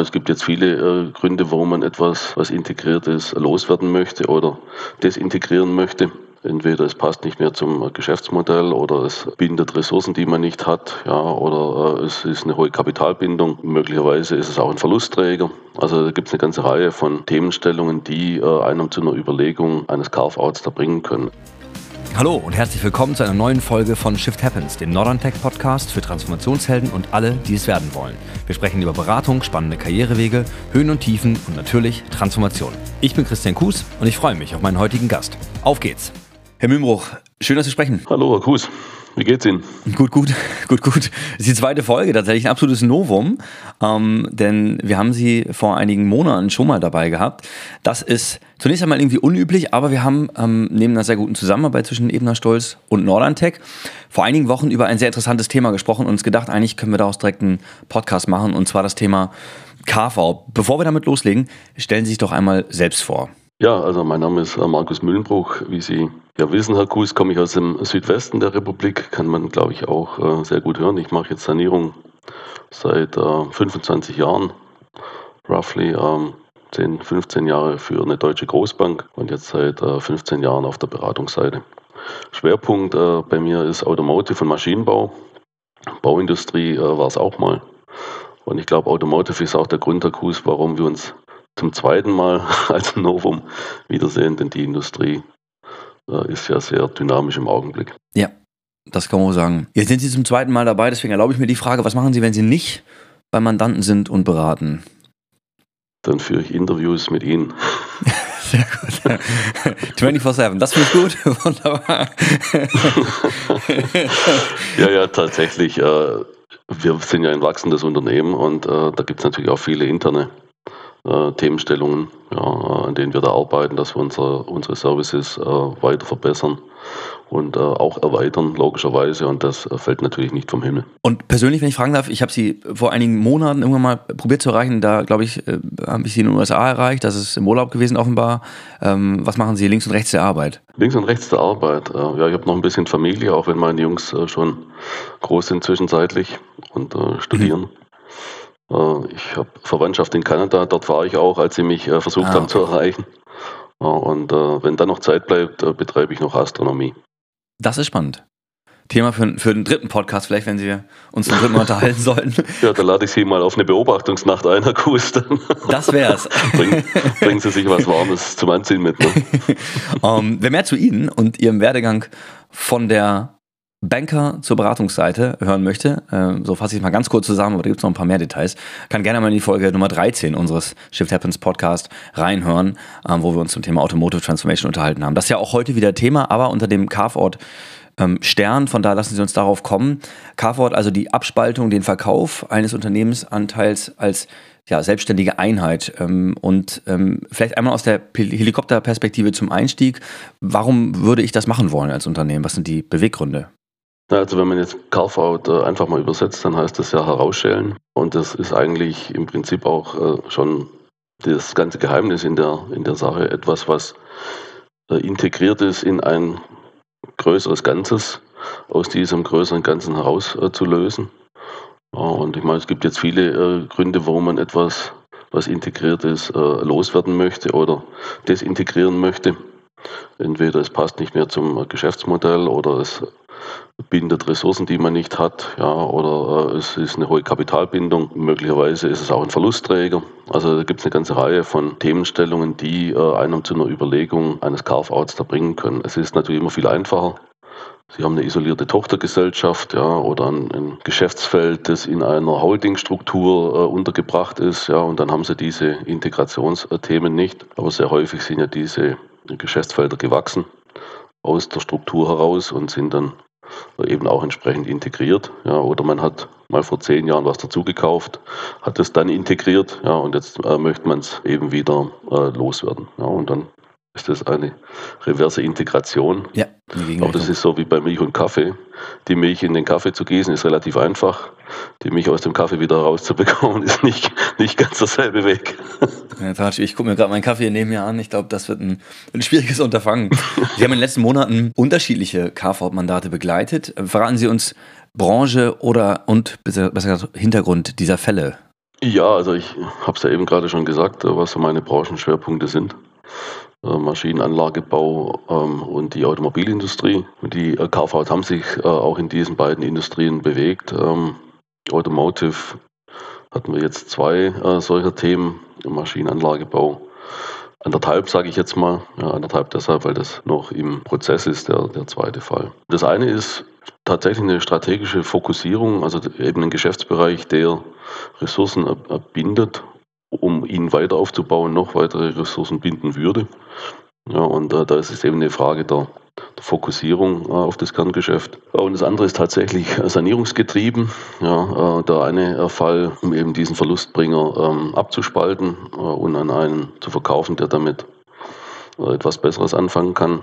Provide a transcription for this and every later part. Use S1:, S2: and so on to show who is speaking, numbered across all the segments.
S1: Es gibt jetzt viele äh, Gründe, warum man etwas, was integriert ist, loswerden möchte oder desintegrieren möchte. Entweder es passt nicht mehr zum Geschäftsmodell oder es bindet Ressourcen, die man nicht hat, ja, oder äh, es ist eine hohe Kapitalbindung. Möglicherweise ist es auch ein Verlustträger. Also da gibt es eine ganze Reihe von Themenstellungen, die äh, einem zu einer Überlegung eines Carve-outs da bringen können.
S2: Hallo und herzlich willkommen zu einer neuen Folge von Shift Happens, dem Northern Tech Podcast für Transformationshelden und alle, die es werden wollen. Wir sprechen über Beratung, spannende Karrierewege, Höhen und Tiefen und natürlich Transformation. Ich bin Christian Kues und ich freue mich auf meinen heutigen Gast. Auf geht's! Herr Mümbruch, schön, dass Sie sprechen.
S1: Hallo, Herr Kues. Wie geht's Ihnen?
S2: Gut, gut, gut, gut. Das ist die zweite Folge, tatsächlich ein absolutes Novum, ähm, denn wir haben Sie vor einigen Monaten schon mal dabei gehabt. Das ist zunächst einmal irgendwie unüblich, aber wir haben ähm, neben einer sehr guten Zusammenarbeit zwischen Ebner Stolz und Nordantec vor einigen Wochen über ein sehr interessantes Thema gesprochen und uns gedacht, eigentlich können wir daraus direkt einen Podcast machen und zwar das Thema KV. Bevor wir damit loslegen, stellen Sie sich doch einmal selbst vor.
S1: Ja, also mein Name ist äh, Markus Mühlenbruch. Wie Sie ja wissen, Herr Kuss, komme ich aus dem Südwesten der Republik. Kann man, glaube ich, auch äh, sehr gut hören. Ich mache jetzt Sanierung seit 25 äh, Jahren, roughly 10, 15 Jahre für eine deutsche Großbank und jetzt seit 15 Jahren auf der Beratungsseite. Schwerpunkt bei mir ist Automotive und Maschinenbau. Bauindustrie war es auch mal. Und ich glaube, Automotive ist auch der Grund, Herr Kuss, warum wir uns zum zweiten Mal als Novum wiedersehen, denn die Industrie äh, ist ja sehr dynamisch im Augenblick.
S2: Ja, das kann man sagen. Jetzt sind Sie zum zweiten Mal dabei, deswegen erlaube ich mir die Frage, was machen Sie, wenn Sie nicht bei Mandanten sind und beraten?
S1: Dann führe ich Interviews mit Ihnen.
S2: Sehr gut. 24-7, das finde ich gut. Wunderbar.
S1: ja, ja, tatsächlich. Äh, wir sind ja ein wachsendes Unternehmen und äh, da gibt es natürlich auch viele interne äh, Themenstellungen, ja, an denen wir da arbeiten, dass wir unsere, unsere Services äh, weiter verbessern und äh, auch erweitern, logischerweise. Und das äh, fällt natürlich nicht vom Himmel.
S2: Und persönlich, wenn ich fragen darf, ich habe Sie vor einigen Monaten irgendwann mal probiert zu erreichen. Da, glaube ich, äh, habe ich Sie in den USA erreicht. Das ist im Urlaub gewesen, offenbar. Ähm, was machen Sie links und rechts der Arbeit?
S1: Links und rechts der Arbeit. Äh, ja, ich habe noch ein bisschen Familie, auch wenn meine Jungs schon groß sind zwischenzeitlich und studieren. Mhm. Äh, ich habe Verwandtschaft in Kanada, dort war ich auch, als sie mich äh, versucht ah, okay. haben zu erreichen. Und äh, wenn dann noch Zeit bleibt, betreibe ich noch Astronomie.
S2: Das ist spannend. Thema für, für den dritten Podcast, vielleicht, wenn Sie uns zum dritten Mal unterhalten sollten.
S1: Ja, da lade ich Sie mal auf eine Beobachtungsnacht ein, Herr Kuss.
S2: Das wär's.
S1: Bringen, bringen Sie sich was Warmes zum Anziehen mit. Ne?
S2: um, ähm, wer mehr zu Ihnen und Ihrem Werdegang von der Banker zur Beratungsseite hören möchte, äh, so fasse ich es mal ganz kurz zusammen, aber da gibt es noch ein paar mehr Details, kann gerne mal in die Folge Nummer 13 unseres Shift Happens Podcast reinhören, äh, wo wir uns zum Thema Automotive Transformation unterhalten haben. Das ist ja auch heute wieder Thema, aber unter dem Carve-Out ähm, Stern, von da lassen Sie uns darauf kommen. Carve-Out, also die Abspaltung, den Verkauf eines Unternehmensanteils als ja, selbstständige Einheit. Ähm, und ähm, vielleicht einmal aus der Helikopterperspektive zum Einstieg. Warum würde ich das machen wollen als Unternehmen? Was sind die Beweggründe?
S1: Also wenn man jetzt Carve-out äh, einfach mal übersetzt, dann heißt das ja herausstellen. Und das ist eigentlich im Prinzip auch äh, schon das ganze Geheimnis in der, in der Sache. Etwas, was äh, integriert ist in ein größeres Ganzes, aus diesem größeren Ganzen herauszulösen. Und ich meine, es gibt jetzt viele Gründe, warum man etwas, was integriert ist, loswerden möchte oder desintegrieren möchte. Entweder es passt nicht mehr zum Geschäftsmodell oder es bindet Ressourcen, die man nicht hat, ja, oder äh, es ist eine hohe Kapitalbindung. Möglicherweise ist es auch ein Verlustträger. Also da gibt es eine ganze Reihe von Themenstellungen, die äh, einem zu einer Überlegung eines Carve-outs da bringen können. Es ist natürlich immer viel einfacher. Sie haben eine isolierte Tochtergesellschaft ja, oder ein, ein Geschäftsfeld, das in einer Holdingstruktur äh, untergebracht ist, ja, und dann haben Sie diese Integrationsthemen nicht. Aber sehr häufig sind ja diese Geschäftsfelder gewachsen aus der Struktur heraus und sind dann eben auch entsprechend integriert. Ja, oder man hat mal vor zehn Jahren was dazugekauft, hat es dann integriert, ja, und jetzt äh, möchte man es eben wieder äh, loswerden. Ja, und dann ist das eine reverse Integration. Ja, aber das ist so wie bei Milch und Kaffee. Die Milch in den Kaffee zu gießen ist relativ einfach. Die Milch aus dem Kaffee wieder rauszubekommen ist nicht, nicht ganz derselbe Weg.
S2: Ja, ich gucke mir gerade meinen Kaffee neben mir an. Ich glaube, das wird ein, ein schwieriges Unterfangen. Sie haben in den letzten Monaten unterschiedliche KV-Mandate begleitet. Verraten Sie uns Branche oder und besser gesagt Hintergrund dieser Fälle.
S1: Ja, also ich habe es ja eben gerade schon gesagt, was so meine Branchenschwerpunkte sind. Äh, Maschinenanlagebau ähm, und die Automobilindustrie. Die äh, KVs haben sich auch in diesen beiden Industrien bewegt. Ähm, Automotive hatten wir jetzt zwei solcher Themen, Maschinenanlagebau Anderthalb sage ich jetzt mal, ja, anderthalb deshalb, weil das noch im Prozess ist, der, der zweite Fall. Das eine ist tatsächlich eine strategische Fokussierung, also eben ein Geschäftsbereich, der Ressourcen bindet, um ihn weiter aufzubauen, noch weitere Ressourcen binden würde. Ja, und äh, da ist es eben eine Frage der, der Fokussierung äh, auf das Kerngeschäft. Und das andere ist tatsächlich sanierungsgetrieben. Ja, äh, der eine Fall, um eben diesen Verlustbringer ähm, abzuspalten äh, und an einen zu verkaufen, der damit äh, etwas Besseres anfangen kann.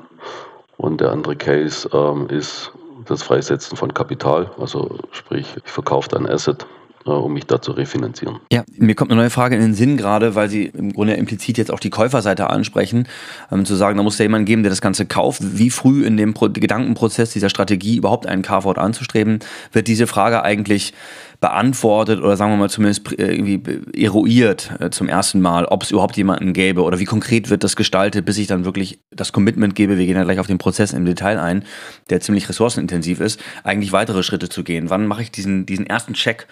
S1: Und der andere Case ähm, ist das Freisetzen von Kapital, also sprich, ich verkaufe ein Asset äh, um mich da zu refinanzieren.
S2: Ja, mir kommt eine neue Frage in den Sinn gerade, weil Sie im Grunde implizit jetzt auch die Käuferseite ansprechen, ähm, zu sagen, da muss ja jemand geben, der das Ganze kauft. Wie früh in dem Pro Gedankenprozess dieser Strategie überhaupt einen Carve-out anzustreben, wird diese Frage eigentlich beantwortet oder sagen wir mal zumindest äh, irgendwie eruiert äh, zum ersten Mal, ob es überhaupt jemanden gäbe oder wie konkret wird das gestaltet, bis ich dann wirklich das Commitment gebe, wir gehen ja gleich auf den Prozess im Detail ein, der ziemlich ressourcenintensiv ist, eigentlich weitere Schritte zu gehen. Wann mache ich diesen, diesen ersten Check?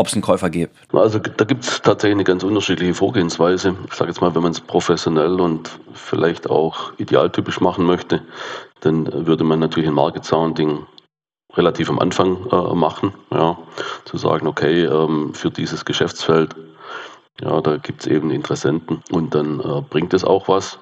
S2: Ob es einen Käufer gibt?
S1: Also da gibt es tatsächlich eine ganz unterschiedliche Vorgehensweise. Ich sage jetzt mal, wenn man es professionell und vielleicht auch idealtypisch machen möchte, dann würde man natürlich ein Market Sounding relativ am Anfang äh, machen. Ja, zu sagen, okay, ähm, für dieses Geschäftsfeld, ja, da gibt es eben Interessenten und dann äh, bringt es auch was.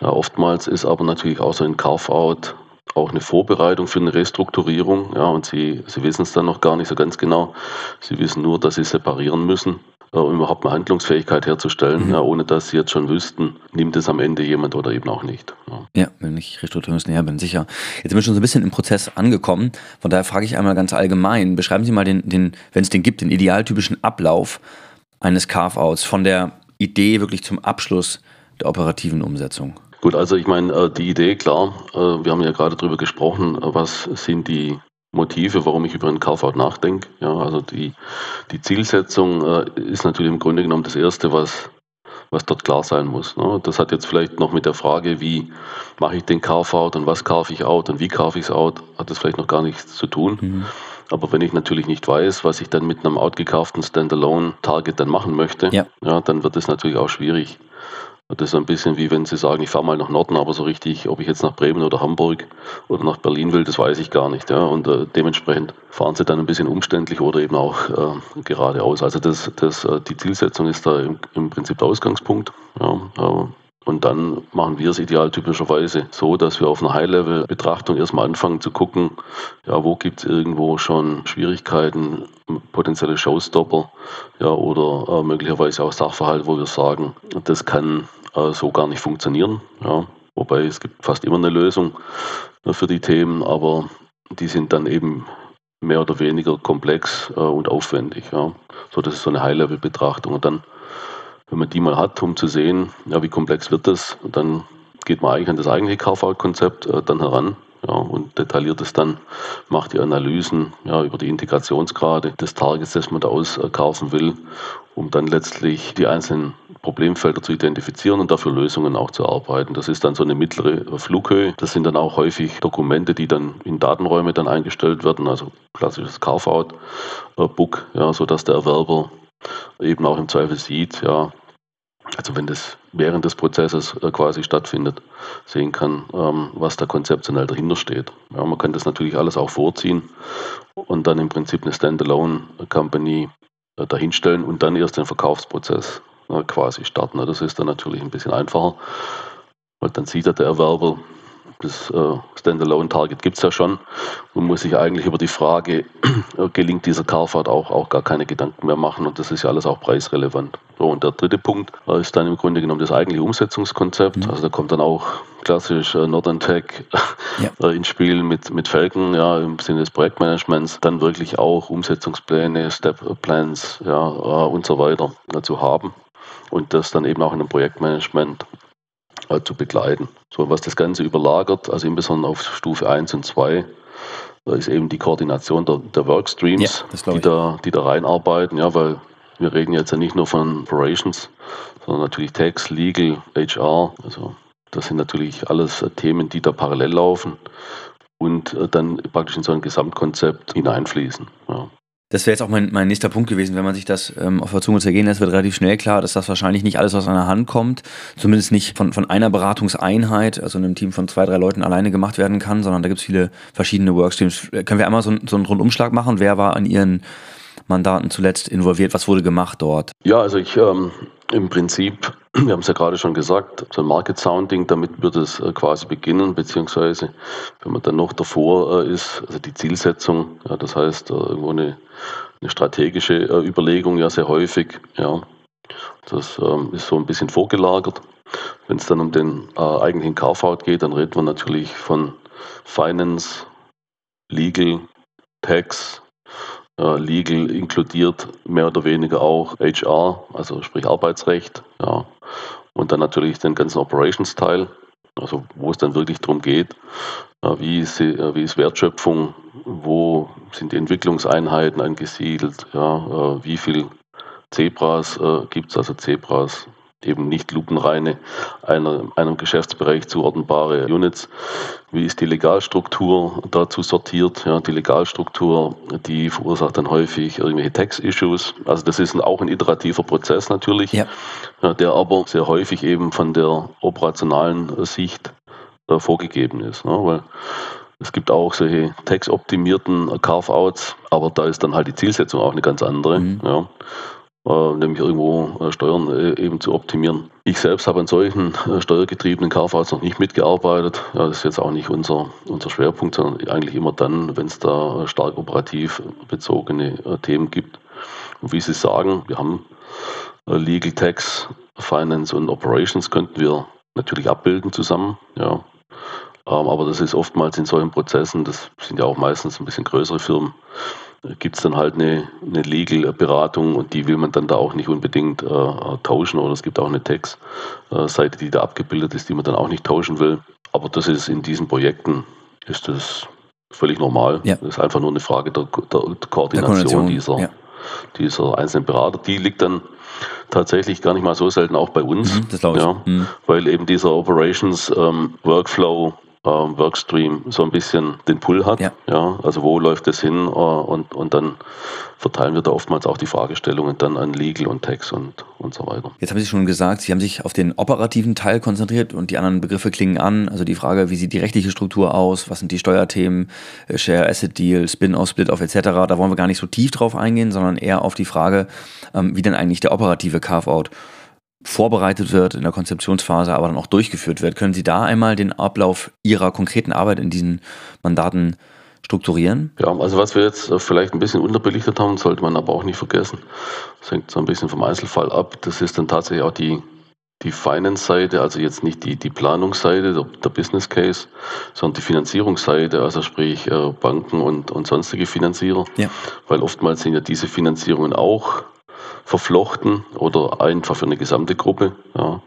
S1: Ja, oftmals ist aber natürlich auch so ein Carve-out auch eine Vorbereitung für eine Restrukturierung. Ja, und sie, sie wissen es dann noch gar nicht so ganz genau. Sie wissen nur, dass sie separieren müssen, äh, um überhaupt eine Handlungsfähigkeit herzustellen. Mhm. Ja, ohne dass sie jetzt schon wüssten, nimmt es am Ende jemand oder eben auch nicht.
S2: Ja, ja wenn ich restrukturierungsnäher bin, sicher. Jetzt sind wir schon so ein bisschen im Prozess angekommen. Von daher frage ich einmal ganz allgemein, beschreiben Sie mal den, den wenn es den gibt, den idealtypischen Ablauf eines Carve-outs von der Idee wirklich zum Abschluss der operativen Umsetzung.
S1: Gut, also ich meine, äh, die Idee, klar, äh, wir haben ja gerade darüber gesprochen, äh, was sind die Motive, warum ich über einen Carve-out nachdenke. Ja, also die, die Zielsetzung ist natürlich im Grunde genommen das Erste, was, was dort klar sein muss. Ne? Das hat jetzt vielleicht noch mit der Frage, wie mache ich den Carve-out und was kaufe ich out und wie kaufe ich es out, hat das vielleicht noch gar nichts zu tun. Mhm. Aber wenn ich natürlich nicht weiß, was ich dann mit einem outgekauften Standalone-Target dann machen möchte, ja. ja. dann wird es natürlich auch schwierig. Das ist ein bisschen wie wenn Sie sagen, ich fahre mal nach Norden, aber so richtig, ob ich jetzt nach Bremen oder Hamburg oder nach Berlin will, das weiß ich gar nicht. Ja. Und äh, dementsprechend fahren Sie dann ein bisschen umständlich oder eben auch äh, geradeaus. Also das, das, äh, die Zielsetzung ist da im, im Prinzip der Ausgangspunkt. Ja. Und dann machen wir es idealtypischerweise so, dass wir auf einer High-Level-Betrachtung erstmal anfangen zu gucken, ja, wo gibt es irgendwo schon Schwierigkeiten, potenzielle Showstopper, ja, oder äh, möglicherweise auch Sachverhalte, wo wir sagen, das kann äh, so gar nicht funktionieren. Ja. Wobei es gibt fast immer eine Lösung äh, für die Themen, aber die sind dann eben mehr oder weniger komplex äh, und aufwendig. Ja. So, das ist so eine High-Level-Betrachtung. Und dann wenn man die mal hat, um zu sehen, ja, wie komplex wird das, dann geht man eigentlich an das eigentliche KV-Konzept äh, dann heran ja, und detailliert es dann, macht die Analysen ja, über die Integrationsgrade des Targets, das man da auskaufen will, um dann letztlich die einzelnen Problemfelder zu identifizieren und dafür Lösungen auch zu erarbeiten. Das ist dann so eine mittlere Flughöhe. Das sind dann auch häufig Dokumente, die dann in Datenräume dann eingestellt werden, also klassisches Carve-out-Book, ja, sodass der Erwerber eben auch im Zweifel sieht, ja, also wenn das während des Prozesses äh, quasi stattfindet, sehen kann, ähm, was da konzeptionell dahinter steht. Ja, man kann das natürlich alles auch vorziehen und dann im Prinzip eine Standalone-Company äh, dahinstellen und dann erst den Verkaufsprozess äh, quasi starten. Das ist dann natürlich ein bisschen einfacher, weil dann sieht der Erwerber, das äh, Standalone-Target gibt es ja schon und muss sich eigentlich über die Frage, äh, gelingt dieser Carfahrt auch, auch gar keine Gedanken mehr machen und das ist ja alles auch preisrelevant. So, und der dritte Punkt äh, ist dann im Grunde genommen das eigentliche Umsetzungskonzept. Mhm. Also da kommt dann auch klassisch äh, Northern Tech ja. ins Spiel mit, mit Falcon, ja, im Sinne des Projektmanagements, dann wirklich auch Umsetzungspläne, Step-Plans ja, und so weiter zu haben und das dann eben auch in einem Projektmanagement äh, zu begleiten. So, was das Ganze überlagert, also insbesondere auf Stufe 1 und 2, da ist eben die Koordination der, der Workstreams, ja, die, da, die da reinarbeiten, ja, weil wir reden jetzt ja nicht nur von Operations, sondern natürlich Tax, Legal, HR. Also das sind natürlich alles Themen, die da parallel laufen und äh, dann praktisch in so ein Gesamtkonzept hineinfließen. Ja.
S2: Das wäre jetzt auch mein, mein nächster Punkt gewesen. Wenn man sich das ähm, auf der Zunge zergehen lässt, wird relativ schnell klar, dass das wahrscheinlich nicht alles aus einer Hand kommt. Zumindest nicht von, von einer Beratungseinheit, also einem Team von zwei, drei Leuten alleine gemacht werden kann, sondern da gibt es viele verschiedene Workstreams. Können wir einmal so, so einen Rundumschlag machen? Wer war an Ihren Mandaten zuletzt involviert? Was wurde gemacht dort?
S1: Ja, also ich ähm, im Prinzip, wir haben es ja gerade schon gesagt, so ein Market Sounding, damit wird es äh, quasi beginnen, beziehungsweise wenn man dann noch davor äh, ist, also die Zielsetzung, ja, das heißt äh, irgendwo eine, eine strategische Überlegung ja sehr häufig, ja. Das ähm, ist so ein bisschen vorgelagert. Wenn es dann um den äh, eigentlichen Carve-out geht, dann redet man natürlich von Finance, Legal, Tax, Legal inkludiert mehr oder weniger auch HR, also sprich Arbeitsrecht, ja. Und dann natürlich den ganzen Operations-Teil, also wo es dann wirklich darum geht, äh, wie, ist, äh, wie ist Wertschöpfung, wo sind die Entwicklungseinheiten angesiedelt, ja, äh, wie viel Zebras äh, gibt es, also Zebras eben nicht lupenreine einer, einem Geschäftsbereich zuordnbare Units. Wie ist die Legalstruktur dazu sortiert? Ja, die Legalstruktur, die verursacht dann häufig irgendwelche Tax-Issues. Also das ist ein, auch ein iterativer Prozess natürlich, ja. der aber sehr häufig eben von der operationalen Sicht äh, vorgegeben ist. Ne? Weil es gibt auch solche tax-optimierten Carve-outs, aber da ist dann halt die Zielsetzung auch eine ganz andere. Mhm. Ja nämlich irgendwo äh, Steuern äh, eben zu optimieren. Ich selbst habe an solchen steuergetriebenen KVs noch nicht mitgearbeitet. Ja, das ist jetzt auch nicht unser, unser Schwerpunkt, sondern eigentlich immer dann, wenn es da stark operativ bezogene Themen gibt. Und wie Sie sagen, wir haben Legal Tax, Finance und Operations könnten wir natürlich abbilden zusammen. Ja. Ähm, aber das ist oftmals in solchen Prozessen, das sind ja auch meistens ein bisschen größere Firmen, gibt es dann halt eine, eine Legal-Beratung und die will man dann da auch nicht unbedingt äh, tauschen oder es gibt auch eine Text-Seite, die da abgebildet ist, die man dann auch nicht tauschen will. Aber das ist in diesen Projekten ist das völlig normal. Ja. Das ist einfach nur eine Frage der, der, der Koordination, dieser, ja. dieser einzelnen Berater. Die liegt dann tatsächlich gar nicht mal so selten auch bei uns. Mhm. Ja, mhm. Weil eben dieser Operations ähm, Workflow ähm, Workstream so ein bisschen den Pull hat. Ja. ja also wo läuft es hin äh, und, und dann verteilen wir da oftmals auch die Fragestellungen dann an Legal und Tax und, und so weiter.
S2: Jetzt haben Sie schon gesagt, Sie haben sich auf den operativen Teil konzentriert und die anderen Begriffe klingen an. Also die Frage, wie sieht die rechtliche Struktur aus, was sind die Steuerthemen, äh, Share Asset Deal, Spin-off, Split-off etc. Da wollen wir gar nicht so tief drauf eingehen, sondern eher auf die Frage, ähm, wie denn eigentlich der operative Carve-out vorbereitet wird in der Konzeptionsphase, aber dann auch durchgeführt wird. Können Sie da einmal den Ablauf Ihrer konkreten Arbeit in diesen Mandaten strukturieren?
S1: Ja, also was wir jetzt äh, vielleicht ein bisschen unterbelichtet haben, sollte man aber auch nicht vergessen. Das hängt so ein bisschen vom Einzelfall ab. Das ist dann tatsächlich auch die, die Finance-Seite, also jetzt nicht die, die Planungsseite, der, der, Business Case, sondern die Finanzierungsseite, also sprich äh, Banken und, und sonstige Finanzierer. Ja. Weil oftmals sind ja diese Finanzierungen auch verflochten oder einfach für eine gesamte Gruppe. Ja.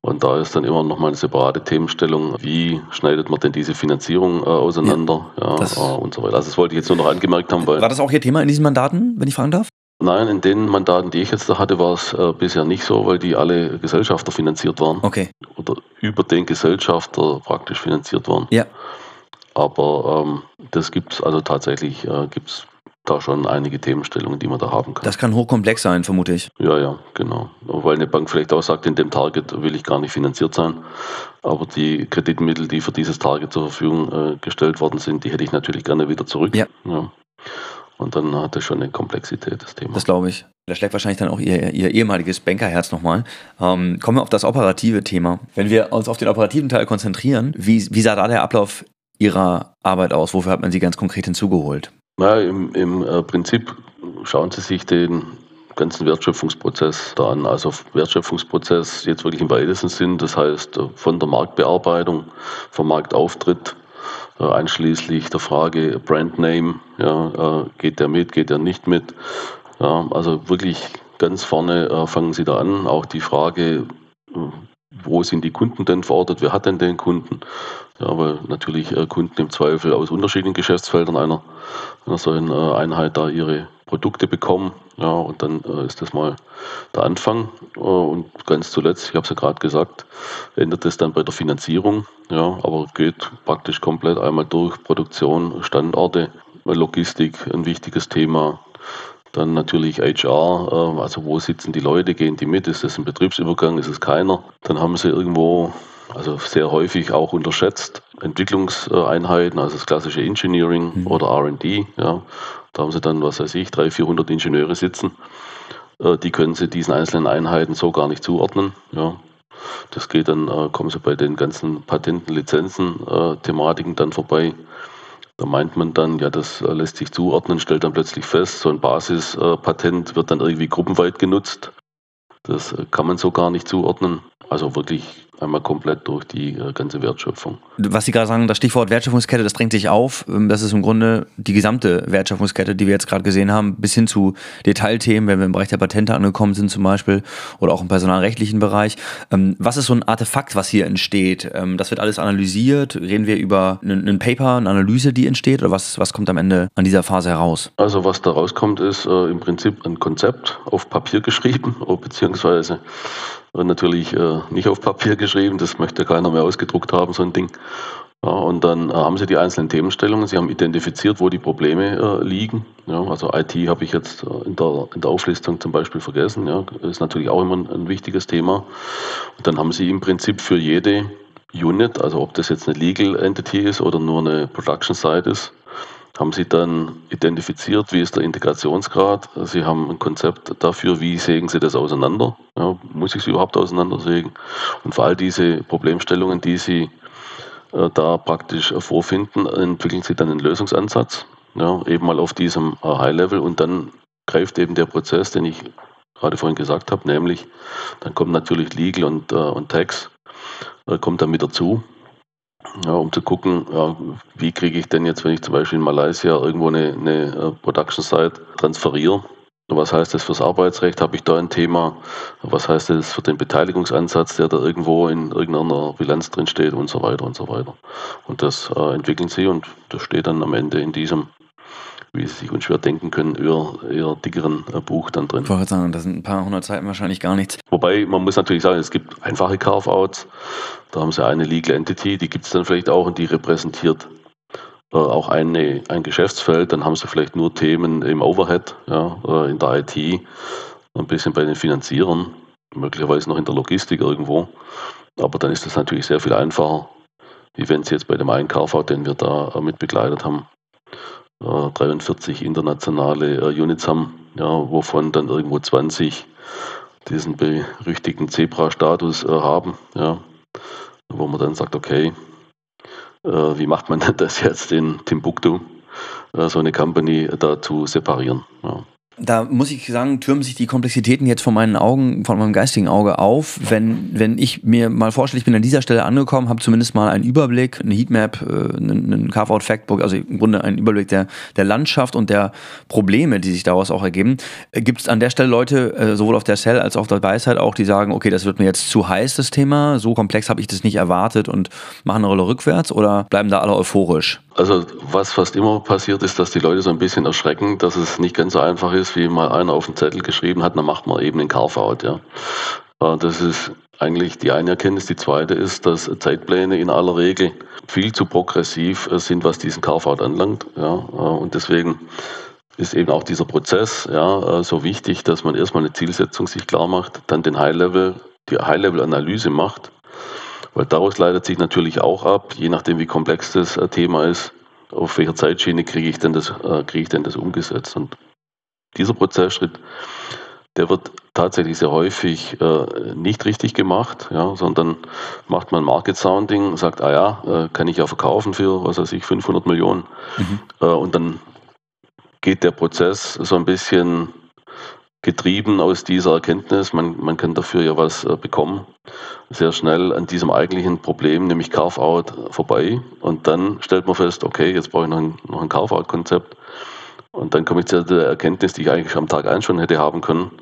S1: Und da ist dann immer noch mal eine separate Themenstellung, wie schneidet man denn diese Finanzierung äh, auseinander ja, ja äh, und so weiter. Also das wollte ich jetzt nur noch angemerkt haben.
S2: Weil War das auch Ihr Thema in diesen Mandaten, wenn ich fragen darf?
S1: Nein, in den Mandaten, die ich jetzt da hatte, war es äh, bisher nicht so, weil die alle Gesellschafter finanziert waren.
S2: Okay.
S1: Oder über den Gesellschafter praktisch finanziert waren.
S2: Ja.
S1: Aber ähm, das gibt es also tatsächlich, äh, gibt da schon einige Themenstellungen, die man da haben kann.
S2: Das kann hochkomplex sein, vermute ich.
S1: Ja, ja, genau. Weil eine Bank vielleicht auch sagt, in dem Target will ich gar nicht finanziert sein. Aber die Kreditmittel, die für dieses Target zur Verfügung äh, gestellt worden sind, die hätte ich natürlich gerne wieder zurück.
S2: Ja.
S1: ja. Und dann hat das schon eine Komplexität, das Thema.
S2: Das glaube ich. Da schlägt wahrscheinlich dann auch Ihr, Ihr ehemaliges Bankerherz nochmal. Ähm, kommen wir auf das operative Thema. Wenn wir uns auf den operativen Teil konzentrieren, wie, wie sah da der Ablauf Ihrer Arbeit aus? Wofür hat man Sie ganz konkret hinzugeholt?
S1: Ja, im, im äh, Prinzip schauen Sie sich den ganzen Wertschöpfungsprozess da an. Also Wertschöpfungsprozess jetzt wirklich im weitesten Sinn, das heißt äh, von der Marktbearbeitung, vom Marktauftritt, äh, einschließlich der Frage Brandname, ja, geht der mit, geht der nicht mit. Ja, also wirklich ganz vorne fangen Sie da an. Auch die Frage, wo sind die Kunden denn verortet, wer hat denn den Kunden. Ja, weil natürlich äh, Kunden im Zweifel aus unterschiedlichen Geschäftsfeldern einer, einer solchen äh, Einheit da ihre Produkte bekommen. Ja, und dann äh, ist das mal der Anfang. Und ganz zuletzt, ich habe es ja gerade gesagt, endet es dann bei der Finanzierung. Ja, aber geht praktisch komplett einmal durch Produktion, Standorte, Logistik, ein wichtiges Thema. Dann natürlich HR, äh, also wo sitzen die Leute, gehen die mit, ist das ein Betriebsübergang, ist es keiner. Dann haben sie irgendwo also sehr häufig auch unterschätzt. Entwicklungseinheiten, also das klassische Engineering mhm. oder RD. Ja. Da haben sie dann, was weiß ich, 300, 400 Ingenieure sitzen. Äh, die können sie diesen einzelnen Einheiten so gar nicht zuordnen. Ja. Das geht dann, äh, kommen sie bei den ganzen Patenten, Lizenzen, äh, Thematiken dann vorbei. Da meint man dann, ja, das lässt sich zuordnen, stellt dann plötzlich fest, so ein Basispatent wird dann irgendwie gruppenweit genutzt. Das kann man so gar nicht zuordnen. Also wirklich einmal komplett durch die äh, ganze Wertschöpfung.
S2: Was Sie gerade sagen, das Stichwort Wertschöpfungskette, das drängt sich auf. Ähm, das ist im Grunde die gesamte Wertschöpfungskette, die wir jetzt gerade gesehen haben, bis hin zu Detailthemen, wenn wir im Bereich der Patente angekommen sind zum Beispiel oder auch im personalrechtlichen Bereich. Ähm, was ist so ein Artefakt, was hier entsteht? Ähm, das wird alles analysiert. Reden wir über ein Paper, eine Analyse, die entsteht oder was, was kommt am Ende an dieser Phase heraus?
S1: Also was da rauskommt, ist äh, im Prinzip ein Konzept auf Papier geschrieben, beziehungsweise natürlich äh, nicht auf Papier geschrieben, das möchte keiner mehr ausgedruckt haben, so ein Ding. Ja, und dann äh, haben sie die einzelnen Themenstellungen, sie haben identifiziert, wo die Probleme äh, liegen. Ja, also IT habe ich jetzt äh, in der, in der Auflistung zum Beispiel vergessen, ja, ist natürlich auch immer ein, ein wichtiges Thema. Und dann haben sie im Prinzip für jede Unit, also ob das jetzt eine Legal Entity ist oder nur eine Production Site ist, haben Sie dann identifiziert, wie ist der Integrationsgrad? Sie haben ein Konzept dafür, wie sägen Sie das auseinander? Ja, muss ich sie überhaupt auseinandersägen? Und für all diese Problemstellungen, die Sie äh, da praktisch vorfinden, entwickeln Sie dann einen Lösungsansatz, ja, eben mal auf diesem äh, High-Level und dann greift eben der Prozess, den ich gerade vorhin gesagt habe, nämlich dann kommt natürlich Legal und, äh, und Tax, äh, kommt dann mit dazu ja, um zu gucken, ja, wie kriege ich denn jetzt, wenn ich zum Beispiel in Malaysia irgendwo eine, eine äh, Production Site transferiere, was heißt das fürs Arbeitsrecht? Habe ich da ein Thema? Was heißt das für den Beteiligungsansatz, der da irgendwo in irgendeiner Bilanz drin steht und so weiter und so weiter. Und das äh, entwickeln sie und das steht dann am Ende in diesem wie Sie sich unschwer denken können, eher, eher dickeren äh, Buch dann drin.
S2: Ich wollte sagen, das sind ein paar hundert Seiten wahrscheinlich gar nichts.
S1: Wobei, man muss natürlich sagen, es gibt einfache Carve-Outs. Da haben Sie eine Legal Entity, die gibt es dann vielleicht auch und die repräsentiert äh, auch eine, ein Geschäftsfeld. Dann haben Sie vielleicht nur Themen im Overhead, ja, äh, in der IT, ein bisschen bei den Finanzierern, möglicherweise noch in der Logistik irgendwo. Aber dann ist das natürlich sehr viel einfacher, wie wenn Sie jetzt bei dem einen Carve-Out, den wir da äh, mit begleitet haben, 43 äh, internationale äh, Units haben, ja, wovon dann irgendwo 20 diesen berüchtigten Zebra-Status äh, haben, ja, wo man dann sagt, okay, wie macht man das jetzt in Timbuktu, so eine Company da zu separieren. Ja
S2: da muss ich sagen, türmen sich die Komplexitäten jetzt von meinen Augen, von meinem geistigen Auge auf. Wenn, wenn ich mir mal vorstelle, ich bin an dieser Stelle angekommen, habe zumindest mal einen Überblick, eine Heatmap, äh, einen Carve-out-Factbook, also im Grunde einen Überblick der, der Landschaft und der Probleme, die sich daraus auch ergeben. Äh, Gibt es an der Stelle Leute, äh, sowohl auf der Cell als auch auf der Weisheit auch, die sagen, okay, das wird mir jetzt zu heiß, das Thema, so komplex habe ich das nicht erwartet und machen eine Rolle rückwärts oder bleiben da alle euphorisch?
S1: Also was fast immer passiert ist, dass die Leute so ein bisschen erschrecken, dass es nicht ganz so einfach ist, wie mal einer auf den Zettel geschrieben hat, dann macht man eben den Carve-out. Ja. Äh, das ist eigentlich die eine Erkenntnis. Die zweite ist, dass Zeitpläne in aller Regel viel zu progressiv äh, sind, was diesen Carve-out anlangt. Ja. Äh, und deswegen ist eben auch dieser Prozess ja, so wichtig, dass man erstmal eine Zielsetzung sich klar macht, dann den High-Level, die High-Level-Analyse macht weil daraus leitet sich natürlich auch ab, je nachdem wie komplex das äh, Thema ist, auf welcher Zeitschiene kriege ich denn das, äh, kriege ich denn das umgesetzt. Und dieser Prozessschritt, der wird tatsächlich sehr häufig äh, nicht richtig gemacht, ja, sondern macht man Market Sounding, sagt, ah ja, äh, kann ich ja verkaufen für, was weiß ich, 500 Millionen. Mhm. Äh, und dann geht der Prozess so ein bisschen getrieben aus dieser Erkenntnis, man, man kann dafür ja was äh, bekommen, sehr schnell an diesem eigentlichen Problem, nämlich Carve-out, vorbei. Und dann stellt man fest, okay, jetzt brauche ich noch ein, noch ein Carve-out-Konzept. Und dann komme ich zu der Erkenntnis, die ich eigentlich am Tag 1 schon hätte haben können.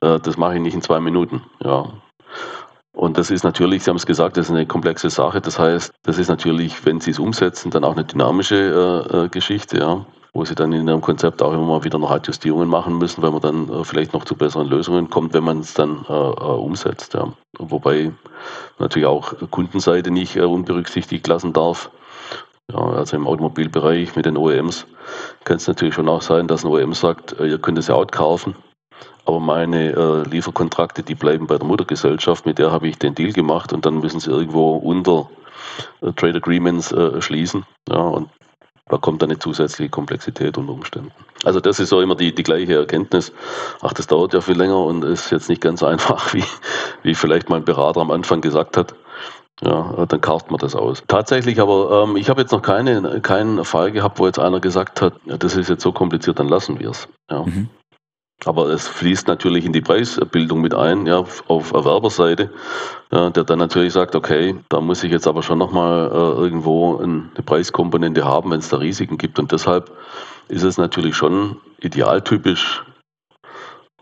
S1: Äh, das mache ich nicht in zwei Minuten. Ja. Und das ist natürlich, Sie haben es gesagt, das ist eine komplexe Sache. Das heißt, das ist natürlich, wenn Sie es umsetzen, dann auch eine dynamische äh, äh Geschichte, ja, wo Sie dann in Ihrem Konzept auch immer mal wieder noch Adjustierungen machen müssen, weil man dann äh, vielleicht noch zu besseren Lösungen kommt, wenn man es dann äh, äh, umsetzt. Ja. Wobei natürlich auch Kundenseite nicht unberücksichtigt lassen darf. Ja, also im Automobilbereich mit den OEMs kann es natürlich schon auch sein, dass ein OEM sagt, ihr könnt es ja outkaufen aber meine äh, Lieferkontrakte, die bleiben bei der Muttergesellschaft, mit der habe ich den Deal gemacht und dann müssen sie irgendwo unter äh, Trade Agreements äh, schließen. Ja, und da kommt eine zusätzliche Komplexität unter Umständen. Also das ist so immer die, die gleiche Erkenntnis. Ach, das dauert ja viel länger und ist jetzt nicht ganz einfach, wie, wie vielleicht mein Berater am Anfang gesagt hat. Ja, dann kauft man das aus. Tatsächlich aber, ähm, ich habe jetzt noch keine, keinen Fall gehabt, wo jetzt einer gesagt hat, ja, das ist jetzt so kompliziert, dann lassen wir es. Ja. Mhm. Aber es fließt natürlich in die Preisbildung mit ein, ja, auf Erwerberseite, ja, der dann natürlich sagt, okay, da muss ich jetzt aber schon nochmal äh, irgendwo eine Preiskomponente haben, wenn es da Risiken gibt. Und deshalb ist es natürlich schon idealtypisch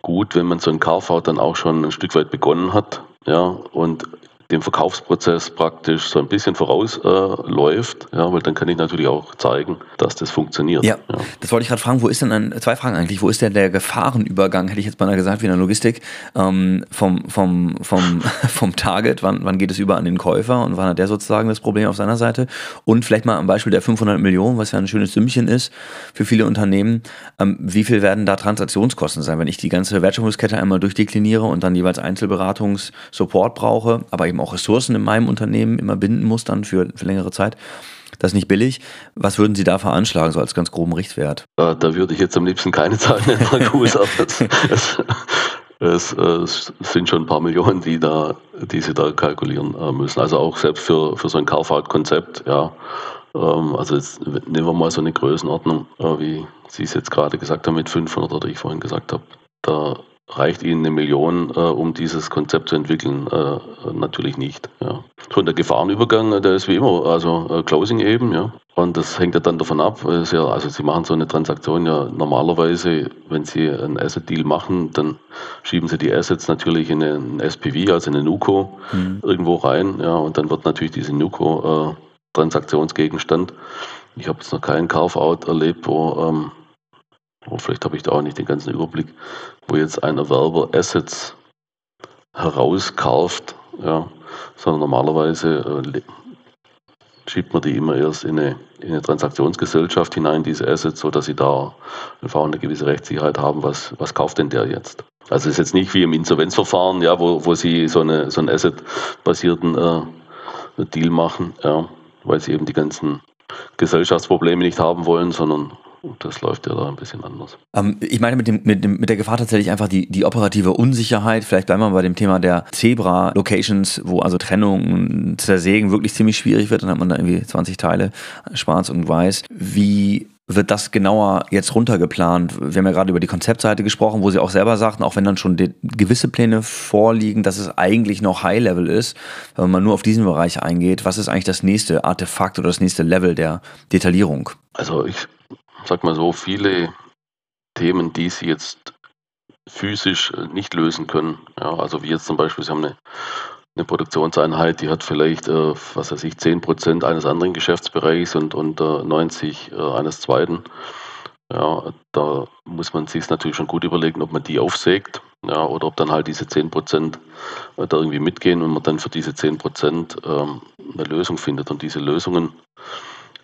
S1: gut, wenn man so ein KV dann auch schon ein Stück weit begonnen hat, ja, und dem Verkaufsprozess praktisch so ein bisschen vorausläuft, äh, ja, weil dann kann ich natürlich auch zeigen, dass das funktioniert.
S2: Ja, ja. das wollte ich gerade fragen, wo ist denn ein, zwei Fragen eigentlich, wo ist denn der Gefahrenübergang, hätte ich jetzt mal gesagt, wie in der Logistik, ähm, vom, vom, vom, vom Target, wann, wann geht es über an den Käufer und wann hat der sozusagen das Problem auf seiner Seite und vielleicht mal am Beispiel der 500 Millionen, was ja ein schönes Sümmchen ist für viele Unternehmen, ähm, wie viel werden da Transaktionskosten sein, wenn ich die ganze Wertschöpfungskette einmal durchdekliniere und dann jeweils Einzelberatungs-Support brauche, aber eben auch Ressourcen in meinem Unternehmen immer binden muss dann für, für längere Zeit. Das ist nicht billig. Was würden Sie da veranschlagen, so als ganz groben Richtwert?
S1: Da, würde ich jetzt am liebsten keine Zahlen nennen, Markus, aber es, es, es, sind schon ein paar Millionen, die, da, die Sie da kalkulieren äh, müssen. Also auch selbst für, für so ein Kaufhaut-Konzept, ja. Ähm, also jetzt nehmen wir mal so eine Größenordnung, äh, wie Sie es jetzt gerade gesagt haben, mit 500 oder ich vorhin gesagt habe. Da reicht Ihnen eine Million, äh, um dieses Konzept zu entwickeln? Äh, natürlich nicht. Ja. So, der Gefahrenübergang, der ist wie immer, also äh, Closing eben, ja. Und das hängt ja dann davon ab, ja, also Sie machen so eine Transaktion ja normalerweise, wenn Sie einen Asset-Deal machen, dann schieben Sie die Assets natürlich in einen SPV, also in eine NUCO, mhm. irgendwo rein, ja, und dann wird natürlich diese NUCO äh, Transaktionsgegenstand. Ich habe jetzt noch keinen Carve-out erlebt, wo ähm, oder vielleicht habe ich da auch nicht den ganzen Überblick, wo jetzt ein Erwerber Assets herauskauft, ja, sondern normalerweise äh, schiebt man die immer erst in eine, in eine, Transaktionsgesellschaft hinein, diese Assets, sodass sie da einfach eine gewisse Rechtssicherheit haben, was, was kauft denn der jetzt. Also es ist jetzt nicht wie im Insolvenzverfahren, ja, wo, wo sie so, eine, so einen Asset-basierten äh, Deal machen, ja, weil sie eben die ganzen Gesellschaftsprobleme nicht haben wollen, sondern das läuft ja da ein bisschen anders.
S2: Ähm, ich meine mit, dem, mit, dem, mit der Gefahr tatsächlich einfach die, die operative Unsicherheit. Vielleicht bleiben wir bei dem Thema der Zebra-Locations, wo also Trennung, Zersägen wirklich ziemlich schwierig wird. Dann hat man da irgendwie 20 Teile, schwarz und weiß. Wie wird das genauer jetzt runtergeplant? Wir haben ja gerade über die Konzeptseite gesprochen, wo Sie auch selber sagten, auch wenn dann schon gewisse Pläne vorliegen, dass es eigentlich noch High-Level ist, wenn man nur auf diesen Bereich eingeht. Was ist eigentlich das nächste Artefakt oder das nächste Level der Detaillierung?
S1: Also ich sag mal so, viele Themen, die Sie jetzt physisch äh, nicht lösen können. Ja, also wie jetzt zum Beispiel, Sie haben eine, eine Produktionseinheit, die hat vielleicht, äh, was weiß ich, 10 Prozent eines anderen Geschäftsbereichs und, und äh, 90% äh, eines zweiten. Ja, da muss man sich natürlich schon gut überlegen, ob man die aufsägt ja, oder ob dann halt diese 10 Prozent äh, da irgendwie mitgehen und man dann für diese 10 Prozent ähm, eine Lösung findet. Und diese Lösungen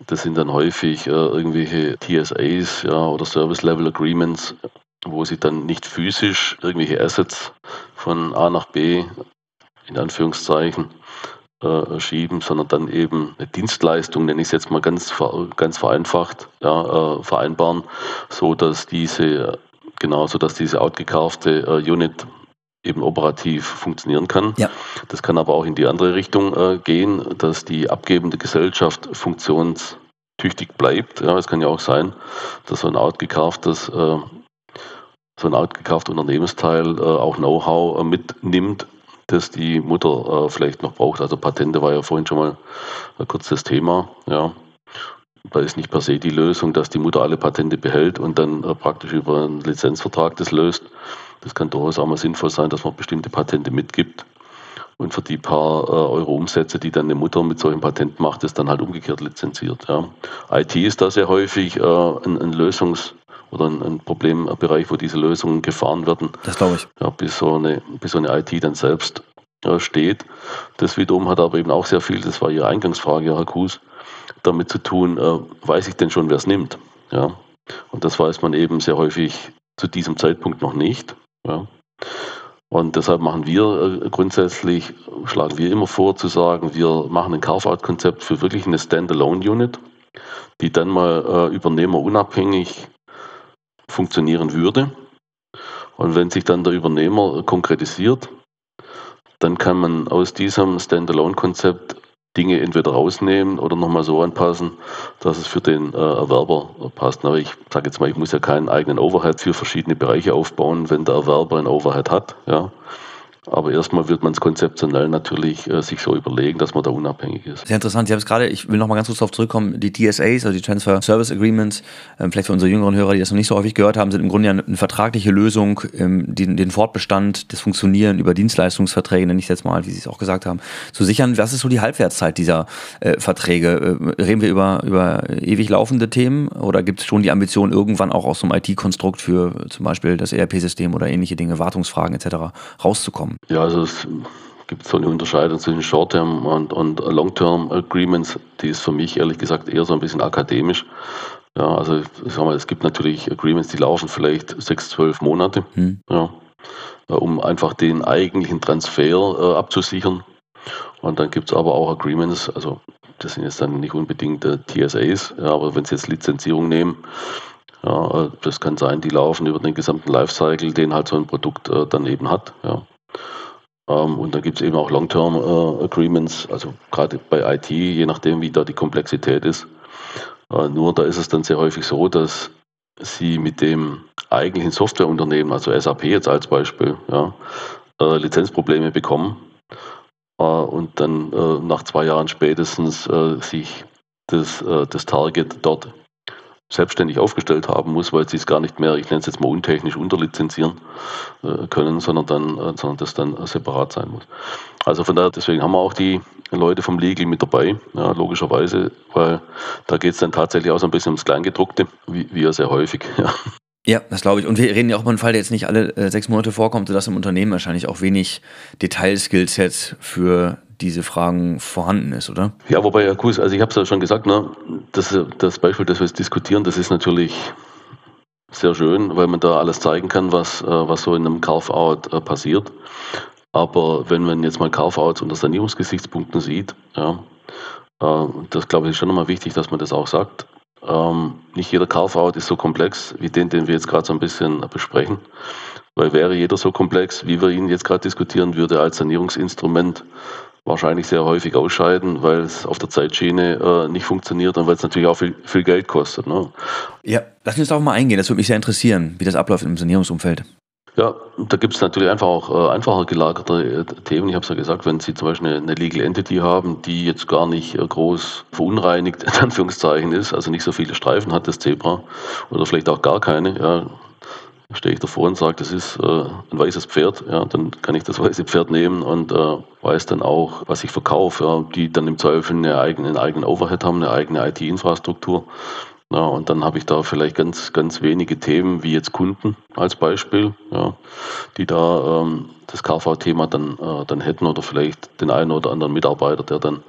S1: das sind dann häufig äh, irgendwelche TSAs ja, oder Service Level Agreements, wo sie dann nicht physisch irgendwelche Assets von A nach B in Anführungszeichen äh, schieben, sondern dann eben eine Dienstleistung, nenne ich es jetzt mal ganz, ganz vereinfacht, ja, äh, vereinbaren, so dass diese genauso dass diese outgekaufte äh, Unit eben operativ funktionieren kann. Ja. Das kann aber auch in die andere Richtung äh, gehen, dass die abgebende Gesellschaft funktionstüchtig bleibt. Ja, es kann ja auch sein, dass so ein outgekauftes, äh, so ein outgekaufter Unternehmensteil äh, auch Know-how äh, mitnimmt, das die Mutter äh, vielleicht noch braucht. Also Patente war ja vorhin schon mal kurz das Thema. Ja. Da ist nicht per se die Lösung, dass die Mutter alle Patente behält und dann äh, praktisch über einen Lizenzvertrag das löst, das kann durchaus auch mal sinnvoll sein, dass man bestimmte Patente mitgibt. Und für die paar äh, Euro Umsätze, die dann eine Mutter mit solchem Patent macht, ist dann halt umgekehrt lizenziert. Ja. IT ist da sehr häufig äh, ein, ein Lösungs- oder ein, ein, Problembereich, wo diese Lösungen gefahren werden.
S2: Das glaube ich.
S1: Ja, bis so eine, bis so eine IT dann selbst äh, steht. Das wiederum hat aber eben auch sehr viel, das war Ihre Eingangsfrage, Herr Kuhs, damit zu tun, äh, weiß ich denn schon, wer es nimmt. Ja. Und das weiß man eben sehr häufig zu diesem Zeitpunkt noch nicht. Ja. Und deshalb machen wir äh, grundsätzlich, schlagen wir immer vor zu sagen, wir machen ein Carve-out-Konzept für wirklich eine Standalone-Unit, die dann mal äh, übernehmerunabhängig funktionieren würde. Und wenn sich dann der Übernehmer konkretisiert, dann kann man aus diesem Standalone-Konzept Dinge entweder rausnehmen oder nochmal so anpassen, dass es für den äh, Erwerber passt. Aber ich sage jetzt mal, ich muss ja keinen eigenen Overhead für verschiedene Bereiche aufbauen, wenn der Erwerber ein Overhead hat. Ja. Aber erstmal wird man es konzeptionell natürlich äh, sich so überlegen, dass man da unabhängig ist.
S2: Sehr interessant. Sie haben es gerade, ich will noch mal ganz kurz darauf zurückkommen, die TSAs, also die Transfer Service Agreements, ähm, vielleicht für unsere jüngeren Hörer, die das noch nicht so häufig gehört haben, sind im Grunde ja eine, eine vertragliche Lösung, ähm, den, den, Fortbestand, das Funktionieren über Dienstleistungsverträge, nenne ich es jetzt mal, wie Sie es auch gesagt haben, zu sichern. Was ist so die Halbwertszeit dieser äh, Verträge? Äh, reden wir über, über ewig laufende Themen oder gibt es schon die Ambition, irgendwann auch aus so einem IT-Konstrukt für zum Beispiel das ERP-System oder ähnliche Dinge, Wartungsfragen etc. rauszukommen?
S1: Ja, also es gibt so eine Unterscheidung zwischen Short-Term und, und Long-Term Agreements, die ist für mich ehrlich gesagt eher so ein bisschen akademisch. Ja, also ich sag mal, es gibt natürlich Agreements, die laufen vielleicht sechs, zwölf Monate, hm. ja, um einfach den eigentlichen Transfer äh, abzusichern. Und dann gibt es aber auch Agreements, also das sind jetzt dann nicht unbedingt äh, TSAs, ja, aber wenn Sie jetzt Lizenzierung nehmen, ja, äh, das kann sein, die laufen über den gesamten Lifecycle, den halt so ein Produkt äh, dann eben hat. Ja. Ähm, und dann gibt es eben auch Long-Term äh, Agreements, also gerade bei IT, je nachdem, wie da die Komplexität ist. Äh, nur da ist es dann sehr häufig so, dass Sie mit dem eigentlichen Softwareunternehmen, also SAP jetzt als Beispiel, ja, äh, Lizenzprobleme bekommen und dann nach zwei Jahren spätestens sich das, das Target dort selbstständig aufgestellt haben muss, weil sie es gar nicht mehr, ich nenne es jetzt mal untechnisch, unterlizenzieren äh, können, sondern dann, äh, sondern das dann separat sein muss. Also von daher, deswegen haben wir auch die Leute vom Legal mit dabei, ja, logischerweise, weil da geht es dann tatsächlich auch so ein bisschen ums Kleingedruckte, wie, ja sehr häufig. Ja.
S2: Ja, das glaube ich. Und wir reden ja auch über einen Fall, der jetzt nicht alle äh, sechs Monate vorkommt, sodass im Unternehmen wahrscheinlich auch wenig Detailskillset für diese Fragen vorhanden ist, oder?
S1: Ja, wobei, Herr Kuss, also ich habe es ja schon gesagt, ne, das, das Beispiel, das wir jetzt diskutieren, das ist natürlich sehr schön, weil man da alles zeigen kann, was, äh, was so in einem Carve-out äh, passiert. Aber wenn man jetzt mal Carve-outs unter Sanierungsgesichtspunkten sieht, ja, äh, das glaube ich ist schon nochmal wichtig, dass man das auch sagt. Ähm, nicht jeder Carve-out ist so komplex wie den, den wir jetzt gerade so ein bisschen besprechen. Weil wäre jeder so komplex, wie wir ihn jetzt gerade diskutieren, würde als Sanierungsinstrument wahrscheinlich sehr häufig ausscheiden, weil es auf der Zeitschiene äh, nicht funktioniert und weil es natürlich auch viel, viel Geld kostet. Ne?
S2: Ja, lass uns darauf mal eingehen. Das würde mich sehr interessieren, wie das abläuft im Sanierungsumfeld.
S1: Ja, da gibt es natürlich einfach auch äh, einfacher gelagerte äh, Themen. Ich habe es ja gesagt, wenn Sie zum Beispiel eine, eine, Legal Entity haben, die jetzt gar nicht äh, groß verunreinigt, in Anführungszeichen ist, also nicht so viele Streifen hat, das Zebra, oder vielleicht auch gar keine, ja, stehe ich davor und sage, das ist äh, ein weißes Pferd, ja, dann kann ich das weiße Pferd nehmen und äh, weiß dann auch, was ich verkaufe, ja, die dann im Zweifel eine eigene, einen eigenen Overhead haben, eine eigene IT-Infrastruktur. Ja, und dann habe ich da vielleicht ganz, ganz wenige Themen, wie jetzt Kunden als Beispiel, ja, die da ähm, das KV-Thema dann, äh, dann hätten oder vielleicht den einen oder anderen Mitarbeiter, der dann,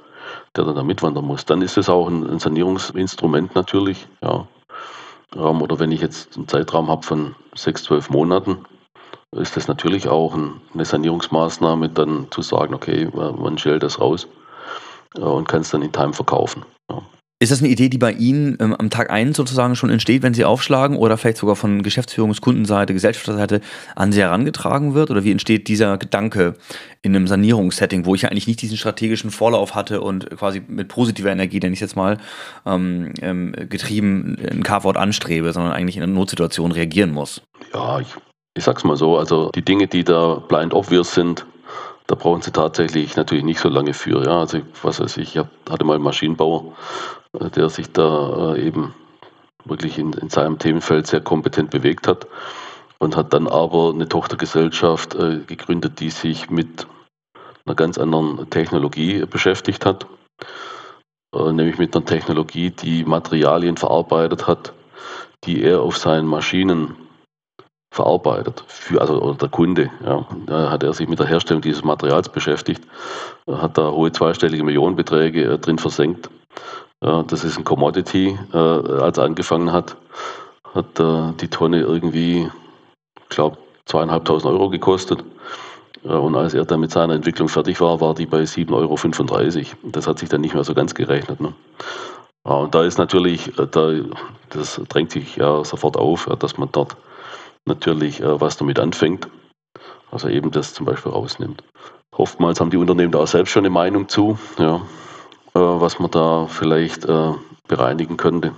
S1: der dann da mitwandern muss. Dann ist es auch ein, ein Sanierungsinstrument natürlich, ja, ähm, oder wenn ich jetzt einen Zeitraum habe von sechs, zwölf Monaten, ist das natürlich auch eine Sanierungsmaßnahme, dann zu sagen, okay, man stellt das raus äh, und kann es dann in Time verkaufen. Ja.
S2: Ist das eine Idee, die bei Ihnen ähm, am Tag 1 sozusagen schon entsteht, wenn Sie aufschlagen oder vielleicht sogar von Geschäftsführungskundenseite, Gesellschafterseite an Sie herangetragen wird? Oder wie entsteht dieser Gedanke in einem Sanierungssetting, wo ich ja eigentlich nicht diesen strategischen Vorlauf hatte und quasi mit positiver Energie, denn ich jetzt mal ähm, ähm, getrieben ein Carport anstrebe, sondern eigentlich in einer Notsituation reagieren muss?
S1: Ja, ich, ich sag's mal so, also die Dinge, die da blind obvious sind, da brauchen sie tatsächlich natürlich nicht so lange für. Ja. Also was weiß ich, ich hatte mal einen Maschinenbauer, äh, der sich da äh, eben wirklich in, in seinem Themenfeld sehr kompetent bewegt hat und hat dann aber eine Tochtergesellschaft äh, gegründet, die sich mit einer ganz anderen Technologie beschäftigt hat, nämlich mit einer Technologie, die Materialien verarbeitet hat, die er auf seinen Maschinen verarbeitet, für, also der Kunde. Ja. Da hat er sich mit der Herstellung dieses Materials beschäftigt, hat da hohe zweistellige Millionenbeträge äh, drin versenkt. Das ist ein Commodity. Äh, als er angefangen hat, hat äh, die Tonne irgendwie, ich glaube, zweieinhalbtausend Euro gekostet. Und als er dann mit seiner Entwicklung fertig war, war die bei 7,35 Euro. Das hat sich dann nicht mehr so ganz gerechnet. Ne? Und da ist natürlich, äh, da, das drängt sich ja sofort auf, dass man dort natürlich äh, was damit anfängt. Also eben das zum Beispiel rausnimmt. Oftmals haben die Unternehmen da auch selbst schon eine Meinung zu, ja, äh, was man da vielleicht äh, bereinigen könnte.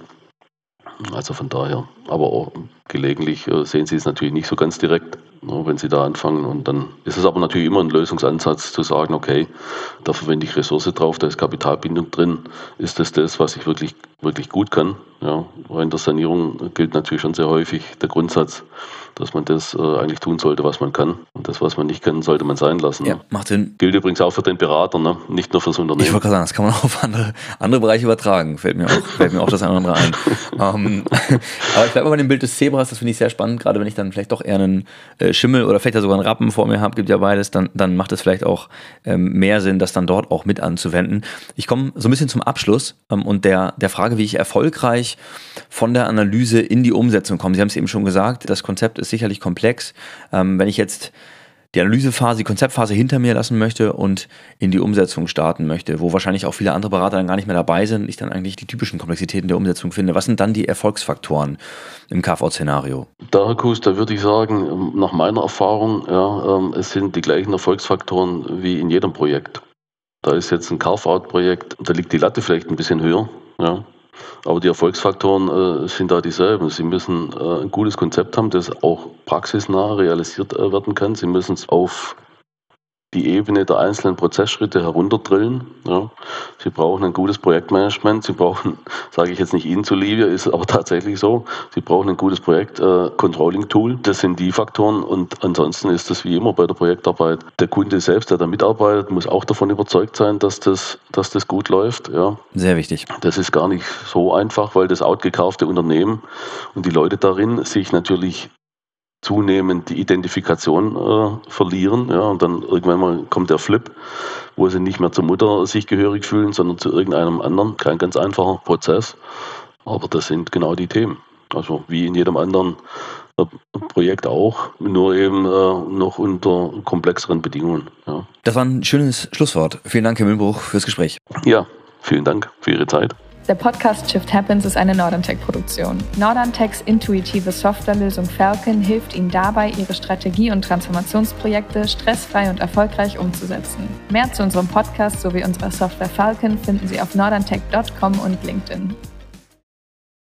S1: Also von daher, aber auch gelegentlich äh, sehen sie es natürlich nicht so ganz direkt, ne, wenn sie da anfangen. Und dann ist es aber natürlich immer ein Lösungsansatz zu sagen, okay, da verwende ich Ressource drauf, da ist Kapitalbindung drin. Ist das das, was ich wirklich, wirklich gut kann? Ja, in der Sanierung gilt natürlich schon sehr häufig der Grundsatz, dass man das äh, eigentlich tun sollte, was man kann. Und das, was man nicht kann, sollte man sein lassen.
S2: Ja, macht Sinn.
S1: Gilt übrigens auch für den Berater, ne? nicht nur fürs Unternehmen.
S2: Ich wollte gerade sagen, das kann man auch auf andere, andere Bereiche übertragen. Fällt mir auch, fällt mir auch das andere ein. ähm, aber ich bleibe mal bei dem Bild des Zebras, das finde ich sehr spannend, gerade wenn ich dann vielleicht doch eher einen äh, Schimmel oder vielleicht sogar einen Rappen vor mir habe, gibt ja beides, dann, dann macht es vielleicht auch ähm, mehr Sinn, das dann dort auch mit anzuwenden. Ich komme so ein bisschen zum Abschluss ähm, und der, der Frage, wie ich erfolgreich von der Analyse in die Umsetzung komme. Sie haben es eben schon gesagt, das Konzept ist sicherlich komplex. Ähm, wenn ich jetzt die Analysephase, die Konzeptphase hinter mir lassen möchte und in die Umsetzung starten möchte, wo wahrscheinlich auch viele andere Berater dann gar nicht mehr dabei sind, ich dann eigentlich die typischen Komplexitäten der Umsetzung finde. Was sind dann die Erfolgsfaktoren im KV-Szenario?
S1: Da, Herr Kus, da würde ich sagen, nach meiner Erfahrung, ja, ähm, es sind die gleichen Erfolgsfaktoren wie in jedem Projekt. Da ist jetzt ein Carve-Out-Projekt, da liegt die Latte vielleicht ein bisschen höher. Ja. Aber die Erfolgsfaktoren äh, sind da dieselben. Sie müssen äh, ein gutes Konzept haben, das auch praxisnah realisiert äh, werden kann. Sie müssen es auf die Ebene der einzelnen Prozessschritte herunterdrillen. Ja. Sie brauchen ein gutes Projektmanagement. Sie brauchen, sage ich jetzt nicht Ihnen zuliebe, ist aber tatsächlich so, Sie brauchen ein gutes Projekt-Controlling-Tool. Äh, das sind die Faktoren. Und ansonsten ist das wie immer bei der Projektarbeit. Der Kunde selbst, der da mitarbeitet, muss auch davon überzeugt sein, dass das, dass das gut läuft. Ja.
S2: Sehr wichtig.
S1: Das ist gar nicht so einfach, weil das outgekaufte Unternehmen und die Leute darin sich natürlich zunehmend die Identifikation äh, verlieren. Ja, und dann irgendwann mal kommt der Flip, wo sie nicht mehr zur Mutter sich gehörig fühlen, sondern zu irgendeinem anderen. Kein ganz einfacher Prozess. Aber das sind genau die Themen. Also wie in jedem anderen äh, Projekt auch, nur eben äh, noch unter komplexeren Bedingungen. Ja.
S2: Das war ein schönes Schlusswort. Vielen Dank, Herr Mühlbruch, fürs Gespräch.
S1: Ja, vielen Dank für Ihre Zeit.
S3: Der Podcast Shift Happens ist eine Norderntech-Produktion. Norderntechs intuitive Softwarelösung Falcon hilft Ihnen dabei, Ihre Strategie- und Transformationsprojekte stressfrei und erfolgreich umzusetzen. Mehr zu unserem Podcast sowie unserer Software Falcon finden Sie auf norderntech.com und LinkedIn.